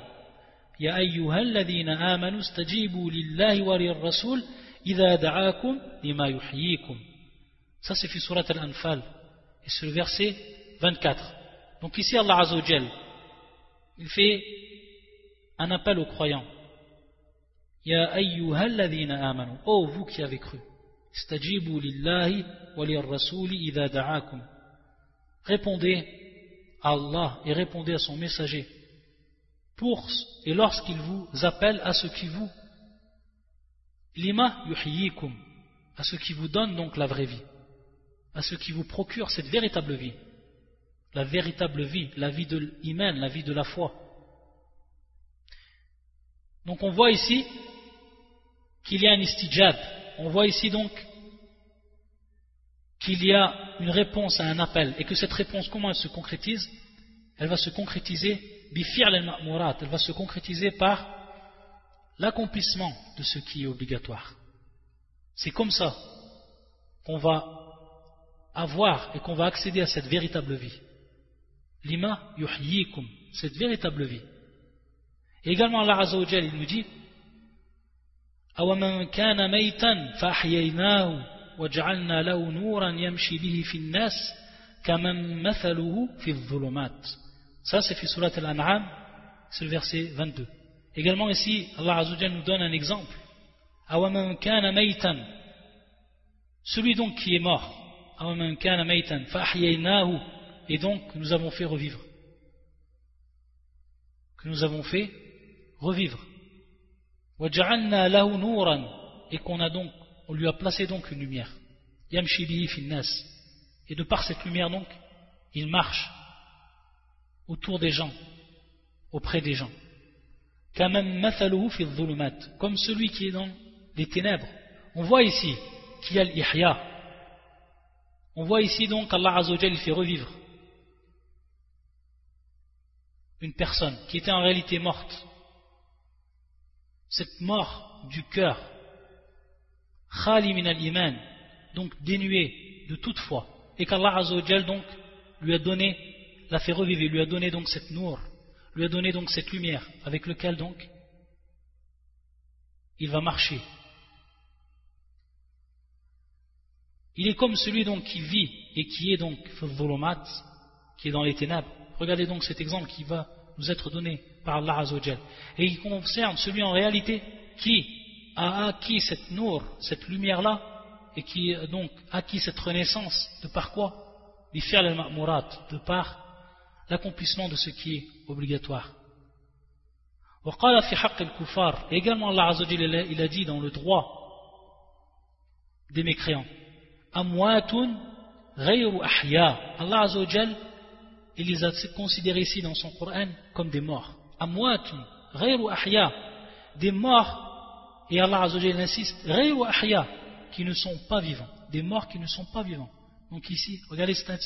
يا أيها الذين آمنوا استجيبوا لله وللرسول إذا دعاكم لما يحييكم Ça c'est في سورة الأنفال et c'est le verset 24 donc ici Allah Azzawajal il fait un appel aux croyants Ya أيها الذين آمنوا Oh vous qui avez cru Répondez à Allah et répondez à son messager pour et lorsqu'il vous appelle à ce qui vous lima yuhyikum. À ce qui vous donne donc la vraie vie. À ce qui vous procure cette véritable vie. La véritable vie la vie de l'iman la vie de la foi. Donc on voit ici qu'il y a un istijab. On voit ici donc qu'il y a une réponse à un appel. Et que cette réponse, comment elle se concrétise? Elle va se concrétiser elle va se concrétiser par l'accomplissement de ce qui est obligatoire. C'est comme ça qu'on va avoir et qu'on va accéder à cette véritable vie. Lima yuhyikum, cette véritable vie. Et également Allah Azza il nous dit أومن كان ميتا فأحييناه وجعلنا له نورا يمشي به في الناس كمن مثله في الظلمات Ça, c'est في سورة الأنعام, c'est le verset 22. Également ici, Allah Azzawajal nous donne un exemple. Celui donc qui est mort. Et donc, nous avons fait revivre. Que nous avons fait revivre. Et qu'on a donc, on lui a placé donc une lumière. Et de par cette lumière donc, il marche autour des gens, auprès des gens. Comme celui qui est dans les ténèbres. On voit ici qu'il y a l'ihya. On voit ici donc qu'Allah Azzawajal fait revivre une personne qui était en réalité morte cette mort du cœur, khali min al-iman, donc dénué de toute foi, et qu'Allah Azzawajal donc lui a donné, l'a fait revivre, lui a donné donc cette nour, lui a donné donc cette lumière, avec lequel donc il va marcher. Il est comme celui donc qui vit et qui est donc qui est dans les ténèbres. Regardez donc cet exemple qui va nous être donné par Allah Azzawajal. Et il concerne celui en réalité qui a acquis cette nour, cette lumière-là, et qui a donc acquis cette renaissance, de par quoi? De par l'accomplissement de ce qui est obligatoire. Et également Allah Azzawajal, il a dit dans le droit des mécréants Amwatun. Allah Azzawajal, il les a considérés ici dans son Coran comme des morts. Amwatun ahya. Des morts et Allah Azzawajal insiste ahya qui ne sont pas vivants. Des morts qui ne sont pas vivants. Donc ici regardez cette,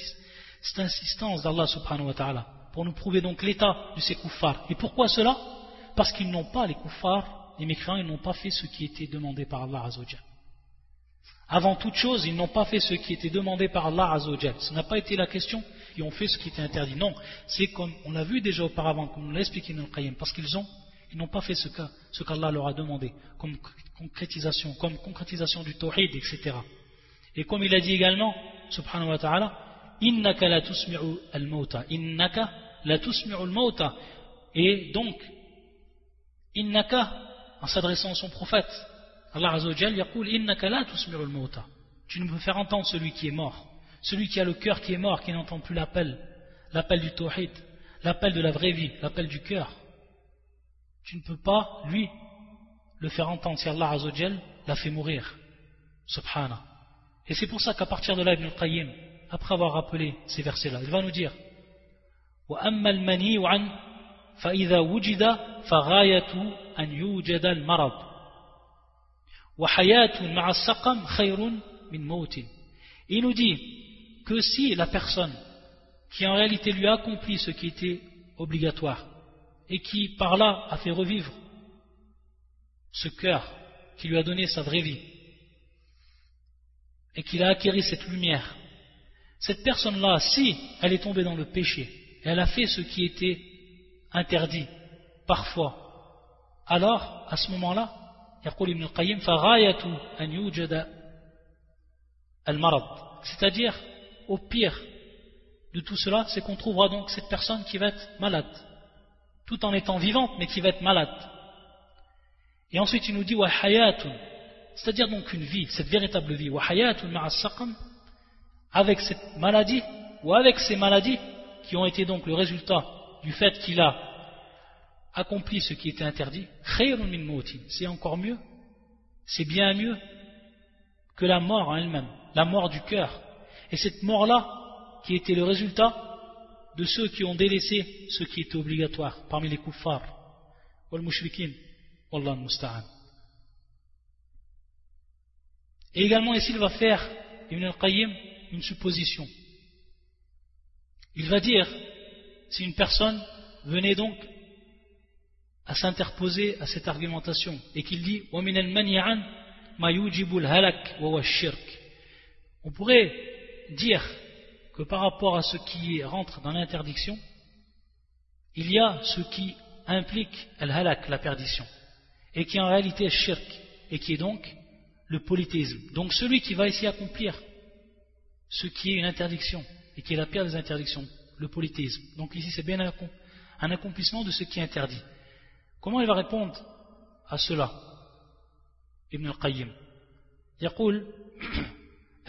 insistance d'Allah subhanahu wa ta'ala pour nous prouver donc l'état de ces kuffars et pourquoi cela? Parce qu'ils n'ont pas les kuffars les mécréants ils n'ont pas fait ce qui était demandé par Allah Azzawajal avant toute chose, ils n'ont pas fait ce qui était demandé par Allah Azzawajal. Ce n'a pas été la question qui ont fait ce qui était interdit. Non, c'est comme on l'a vu déjà auparavant, comme on l'a expliqué dans le Qayyim, parce qu'ils ont, ils n'ont pas fait ce qu'Allah leur a demandé, comme concrétisation, comme concrétisation du tawhid, etc. Et comme il a dit également, subhanahu wa ta'ala, innaka la tusmi'u al-mauta, innaka la tusmi'u al-mauta. Et donc, innaka, en s'adressant à son prophète, Allah Azza wa yaqul innaka la tusmi'u al-mauta. Tu ne peux faire entendre celui qui est mort. Celui qui a le cœur qui est mort, qui n'entend plus l'appel, l'appel du tawhid, l'appel de la vraie vie, l'appel du cœur. Tu ne peux pas, lui, le faire entendre si Allah Azzawajal l'a fait mourir. Subhana. Et c'est pour ça qu'à partir de là, Ibn al-Qayyim, après avoir rappelé ces versets-là, il va nous dire وأما المني عن فإذا وجد فغاية أن يوجد المرض وحياة مع السقم خير من موت Il nous dit que si la personne qui en réalité lui a accompli ce qui était obligatoire et qui par là a fait revivre ce cœur qui lui a donné sa vraie vie et qu'il a acquéri cette lumière, cette personne-là, si elle est tombée dans le péché, elle a fait ce qui était interdit parfois, alors à ce moment-là, c'est-à-dire au pire de tout cela, c'est qu'on trouvera donc cette personne qui va être malade, tout en étant vivante, mais qui va être malade. Et ensuite, il nous dit c'est-à-dire donc une vie, cette véritable vie, avec cette maladie, ou avec ces maladies qui ont été donc le résultat du fait qu'il a accompli ce qui était interdit, c'est encore mieux, c'est bien mieux que la mort en elle-même, la mort du cœur, et cette mort-là, qui était le résultat de ceux qui ont délaissé ce qui était obligatoire parmi les kuffars, wal mushrikin, wallah musta'an. Et également ici, il va faire, Ibn al-Qayyim, une supposition. Il va dire, si une personne venait donc à s'interposer à cette argumentation et qu'il dit On pourrait dire que par rapport à ce qui rentre dans l'interdiction, il y a ce qui implique al-halak, la perdition, et qui en réalité est shirk, et qui est donc le polythéisme. Donc celui qui va ici accomplir ce qui est une interdiction et qui est la pire des interdictions, le polythéisme. Donc ici c'est bien un accomplissement de ce qui est interdit. Comment il va répondre à cela Ibn al-Qayyim. يقول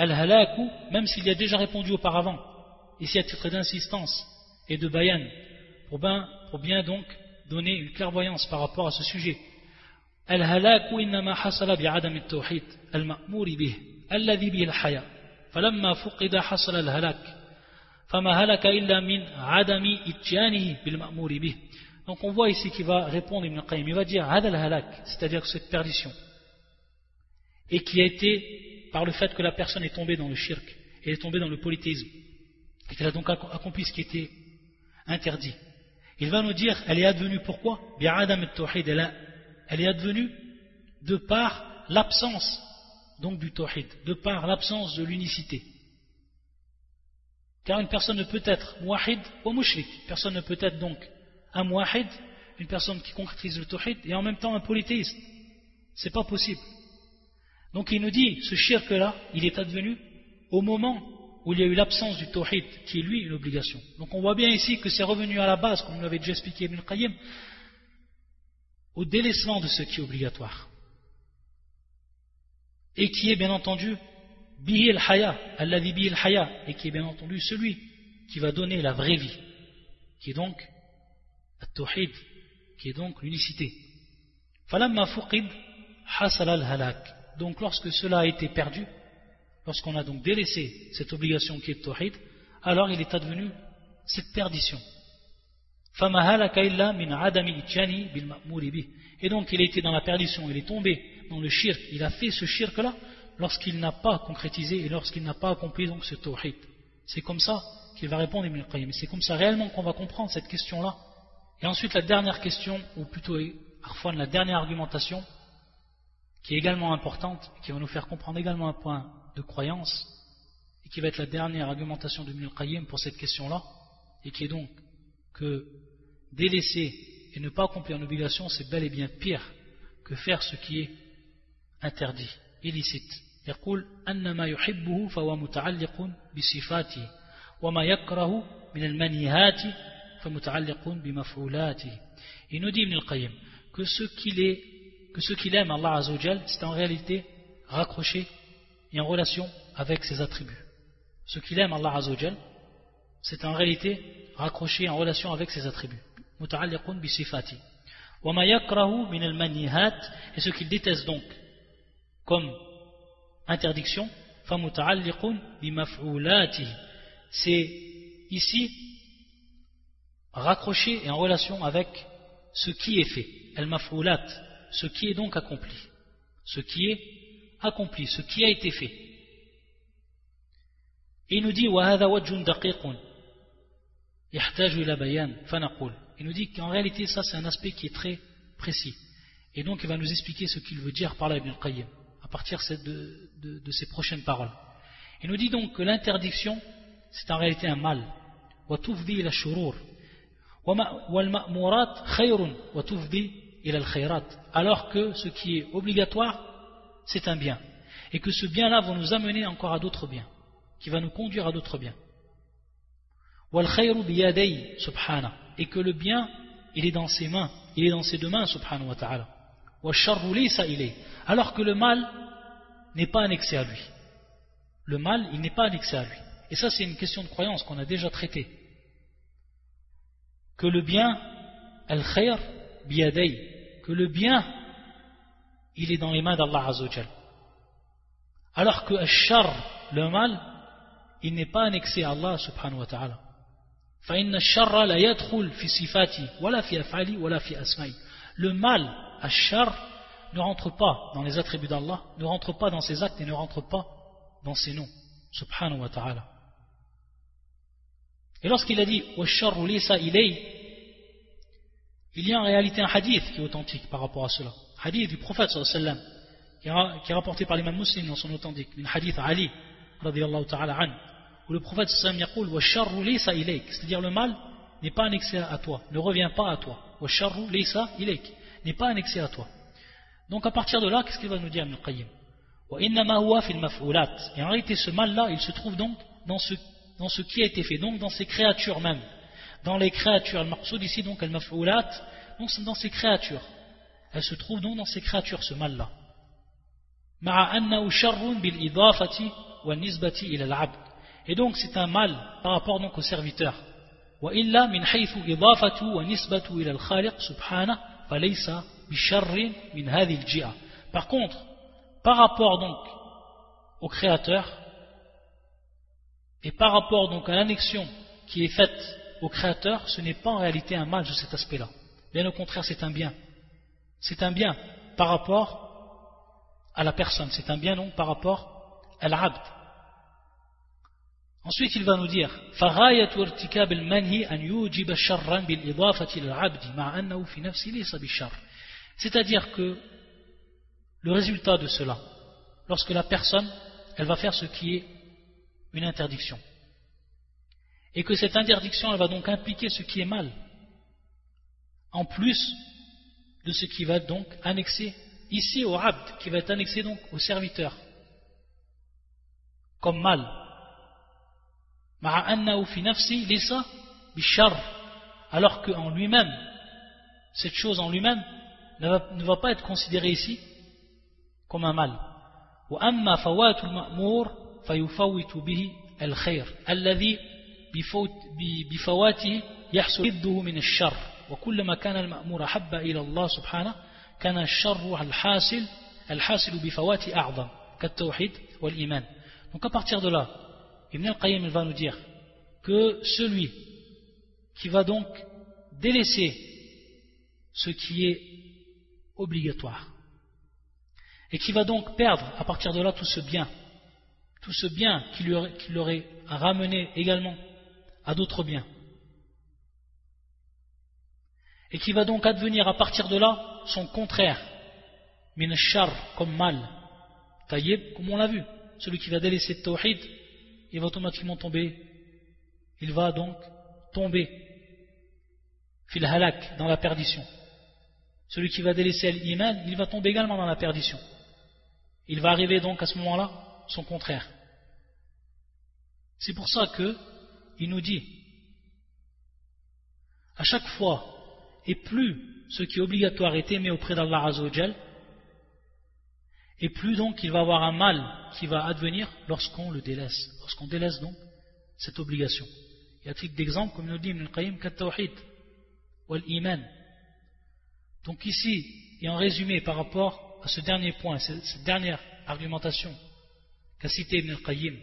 الهلاك [CLEARS THROAT] même s'il y a déjà répondu auparavant ici à titre d'insistance et de bayan pour bien, pour bien donc donner une clairvoyance par rapport à ce sujet الهلاك إنما حصل بعدم التوحيد المأمور به الذي به الحياة فلما فقد حصل الهلاك فما هلك إلا من عدم إتيانه بالمأمور به Donc on voit ici qu'il va répondre Ibn Qayyim, il va dire Hadal halak, c'est-à-dire cette perdition, et qui a été par le fait que la personne est tombée dans le shirk, et est tombée dans le polythéisme, et qu'elle a donc accompli ce qui était interdit. Il va nous dire, elle est advenue pourquoi Elle est advenue de par l'absence donc du tawhid, de par l'absence de l'unicité. Car une personne ne peut être muahid ou mushrik. Personne ne peut être donc un muahid, une personne qui concrétise le tawhid, et en même temps un polythéiste. C'est pas possible. Donc il nous dit, ce shirk-là, il est advenu au moment où il y a eu l'absence du tawhid, qui est lui une obligation. Donc on voit bien ici que c'est revenu à la base, comme l'avait déjà expliqué Ibn Qayyim, au délaissement de ce qui est obligatoire. Et qui est bien entendu bihi al-haya, bihi al-haya, et qui est bien entendu celui qui va donner la vraie vie, qui est donc al-tawhid, qui est donc l'unicité. Falamma fuqid hasal al-halak. Donc lorsque cela a été perdu, lorsqu'on a donc délaissé cette obligation qui est tawhid, alors il est advenu cette perdition. Et donc il était dans la perdition, il est tombé dans le shirk, il a fait ce shirk là lorsqu'il n'a pas concrétisé et lorsqu'il n'a pas accompli donc ce tawhid. C'est comme ça qu'il va répondre Ibn Qayyim. C'est comme ça réellement qu'on va comprendre cette question là. Et ensuite la dernière question, ou plutôt parfois la dernière argumentation, qui est également importante, qui va nous faire comprendre également un point de croyance, et qui va être la dernière argumentation de Ibn Qayyim pour cette question-là, et qui est donc que délaisser et ne pas accomplir une obligation, c'est bel et bien pire que faire ce qui est interdit, illicite. يقول أن ما يحبه فهو متعلق بصفاته وما يكره من المنيهات فمتعلق بمفعولاته Il nous dit Ibn al-Qayyim que ce qu'il est que ce qu'il aime Allah Azzawajal c'est en réalité raccroché et en relation avec ses attributs. Ce qu'il aime Allah Azzawajal c'est en réalité raccroché en relation avec ses attributs. متعلق بصفاته وما يكره من المنيهات et ce qu'il déteste donc comme interdiction, c'est ici raccroché et en relation avec ce qui est fait, ce qui est donc accompli, ce qui est accompli, ce qui a été fait. Et il nous dit Il nous dit qu'en réalité ça c'est un aspect qui est très précis. Et donc il va nous expliquer ce qu'il veut dire par là Ibn Qayyim à partir de, de, ces prochaines paroles. Il nous dit donc que l'interdiction, c'est en réalité un mal. Alors que ce qui est obligatoire, c'est un bien. Et que ce bien-là va nous amener encore à d'autres biens, qui va nous conduire à d'autres biens. Et que le bien, il est dans ses mains, il est dans ses deux mains, subhanahu wa ta'ala. Alors que le mal n'est pas annexé à lui. Le mal, il n'est pas annexé à lui. Et ça, c'est une question de croyance qu'on a déjà traitée. Que le bien, al-khayr biyadei, que le bien, il est dans les mains d'Allah Azzawajal. Alors que al-shar, le mal, il n'est pas annexé à Allah subhanahu wa ta'ala. Le mal, ashar, ne rentre pas dans les attributs d'Allah, ne rentre pas dans ses actes et ne rentre pas dans ses noms. Subhanahu wa ta'ala. Et lorsqu'il a dit il y a en réalité un hadith qui est authentique par rapport à cela. Hadith du prophète sallallahu qui est rapporté par l'imam muslim dans son authentique. Un hadith Ali radiallahu ta'ala anhu où le prophète sallam yaqul wa sharru laysa ilayk c'est-à-dire le mal n'est pas annexé à toi ne revient pas à toi wa sharru laysa ilayk n'est pas annexé à toi Donc à partir de là, qu'est-ce qu'il va nous dire Ibn Qayyim? Et en réalité, ce mal-là, il se trouve donc dans ce, dans ce qui a été fait, donc dans ces créatures même. Dans les créatures, le maqsoud ici, donc, al-maf'oulat, donc dans ces créatures. Elle se trouve donc dans ces créatures, ce mal-là. Et donc c'est un mal par rapport donc au serviteur. Par contre, par rapport donc au créateur et par rapport donc à l'annexion qui est faite au créateur, ce n'est pas en réalité un mal de cet aspect-là. Bien au contraire, c'est un bien. C'est un bien par rapport à la personne. C'est un bien donc par rapport à l'abd. Ensuite, il va nous dire C'est-à-dire que le résultat de cela, lorsque la personne, elle va faire ce qui est une interdiction, et que cette interdiction, elle va donc impliquer ce qui est mal, en plus de ce qui va donc annexer ici au abd, qui va être annexé donc au serviteur, comme mal. Alors qu'en lui-même, cette chose en lui-même ne va, pas être considérée ici comme un mal. بفواته يحصل ضده من الشر. وكلما كان المأمور أحب إلى الله سبحانه كان الشر الحاصل الحاصل بفوات أعظم كالتوحيد والإيمان. Donc à partir de là Ibn al-Qayyim va nous dire que celui qui va donc délaisser ce qui est obligatoire et qui va donc perdre à partir de là tout ce bien, tout ce bien qui lui aurait, l'aurait ramené également à d'autres biens. Et qui va donc advenir à partir de là son contraire, minashar comme mal, taïeb comme on l'a vu. Celui qui va délaisser le tawhid, il va automatiquement tomber, il va donc tomber, fil halak, dans la perdition. Celui qui va délaisser l'iman, il va tomber également dans la perdition. Il va arriver donc à ce moment-là son contraire. C'est pour ça que il nous dit à chaque fois et plus ce qui est obligatoire est aimé auprès d'Allah Azzawajal et plus donc il va avoir un mal qui va advenir lorsqu'on le délaisse, lorsqu'on délaisse donc cette obligation. Y a titre d'exemple, comme nous dit Ibn Qayyim, Tawhid ou iman. Donc ici, et en résumé par rapport à ce dernier point, cette dernière argumentation qu'a cité Ibn Qayyim,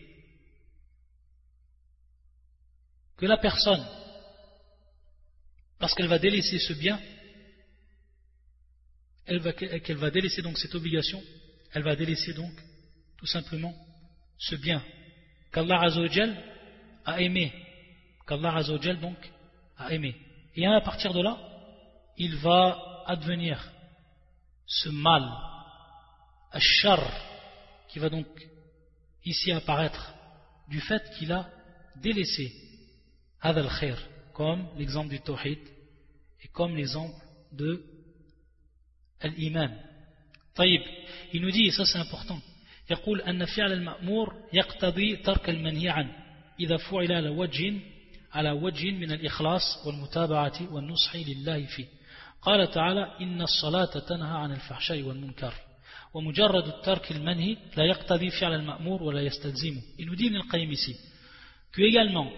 que la personne, parce qu'elle va délaisser ce bien, qu'elle va délaisser donc cette obligation, elle va délaisser donc tout simplement ce bien qu'Allah Azzawajal a aimé, qu'Allah Azzawajal donc a aimé. Et à partir de là, il va advenir ce mal, Ashar, qui va donc ici apparaître du fait qu'il a délaissé Hadal Khair, comme l'exemple du Tawhid et comme l'exemple de Al-Iman. طيب, il nous dit, يقول أن فعل المأمور يقتضي ترك المنهي عنه إذا فعل على وجه على وجه من الإخلاص والمتابعة والنصح لله فيه. قال تعالى إن الصلاة تنهى عن الفحشاء والمنكر ومجرد الترك المنهي لا يقتضي فعل المأمور ولا يستلزمه. Il nous dit Ibn al ici que également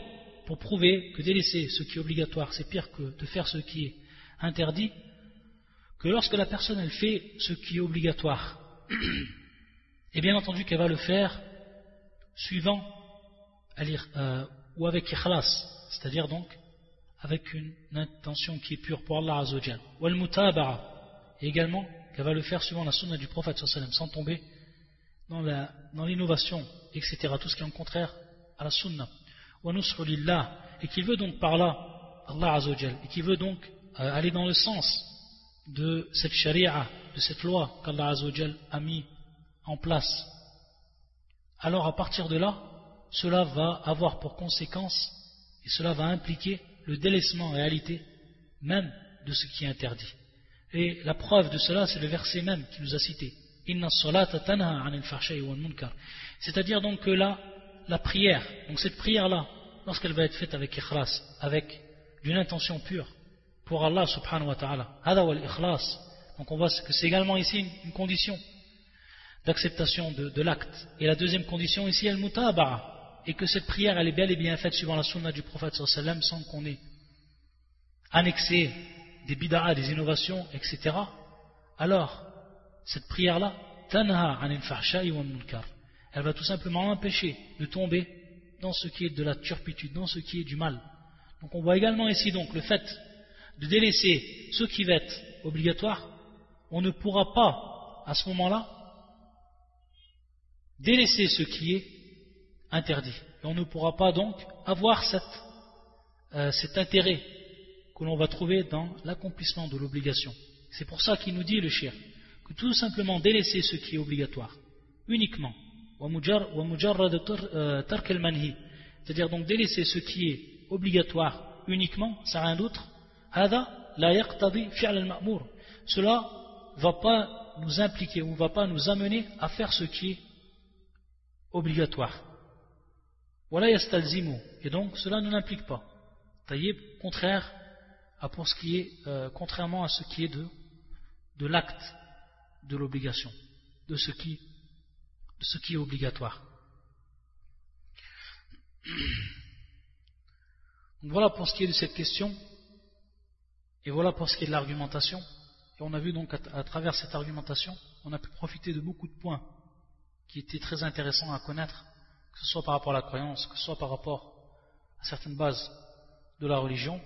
pour prouver que délaisser ce qui est obligatoire c'est pire que de faire ce qui est interdit que lorsque la personne elle fait ce qui est obligatoire [CLEARS THROAT] et bien entendu qu'elle va le faire suivant euh, ou avec ikhlas c'est-à-dire donc avec une intention qui est pure pour Allah Azzawajal. Ou al et également qu'elle va le faire suivant la sunna du prophète sans tomber dans l'innovation, etc. Tout ce qui est en contraire à la sunna. Lillah, et qu'il veut donc par là, Allah Azzawajal, et qui veut donc euh, aller dans le sens de cette sharia, de cette loi qu'Allah a mis en place. Alors à partir de là, cela va avoir pour conséquence, et cela va impliquer le délaissement en réalité même de ce qui est interdit. Et la preuve de cela, c'est le verset même qui nous a cité. C'est-à-dire donc que là, la prière, donc cette prière-là, lorsqu'elle va être faite avec ikhlas, avec d'une intention pure, pour Allah subhanahu wa ta'ala, hada wal ikhlas, donc on voit que c'est également ici une, condition d'acceptation de, l'acte. Et la deuxième condition ici, elle mutaba'a, et que cette prière, elle est bel et bien faite suivant la sunna du prophète sallallahu sans qu'on ait annexé des bid'a, des innovations, etc. Alors, cette prière-là, tanha anil fahsha'i wa munkar, elle va tout simplement empêcher de tomber dans ce qui est de la turpitude, dans ce qui est du mal. Donc on voit également ici donc le fait de délaisser ce qui va être obligatoire, on ne pourra pas à ce moment-là délaisser ce qui est interdit. Et on ne pourra pas donc avoir euh, cet intérêt que l'on va trouver dans l'accomplissement de l'obligation. C'est pour ça qu'il nous dit le shir, que tout simplement délaisser ce qui est obligatoire, uniquement, euh, c'est-à-dire donc délaisser ce qui est obligatoire uniquement, c'est rien d'autre, cela ne va pas nous impliquer ou ne va pas nous amener à faire ce qui est obligatoire. Et donc cela ne l'implique pas. contraire à pour ce qui est, euh, contrairement à ce qui est de, de l'acte de l'obligation, de ce qui ce qui est obligatoire. voilà pour ce qui est de cette question, et voilà pour ce qui est de l'argumentation. Et on a vu donc à, travers cette argumentation, on a pu profiter de beaucoup de points qui étaient très intéressants à connaître, que ce soit par rapport à la croyance, que ce soit par rapport à certaines bases de la religion.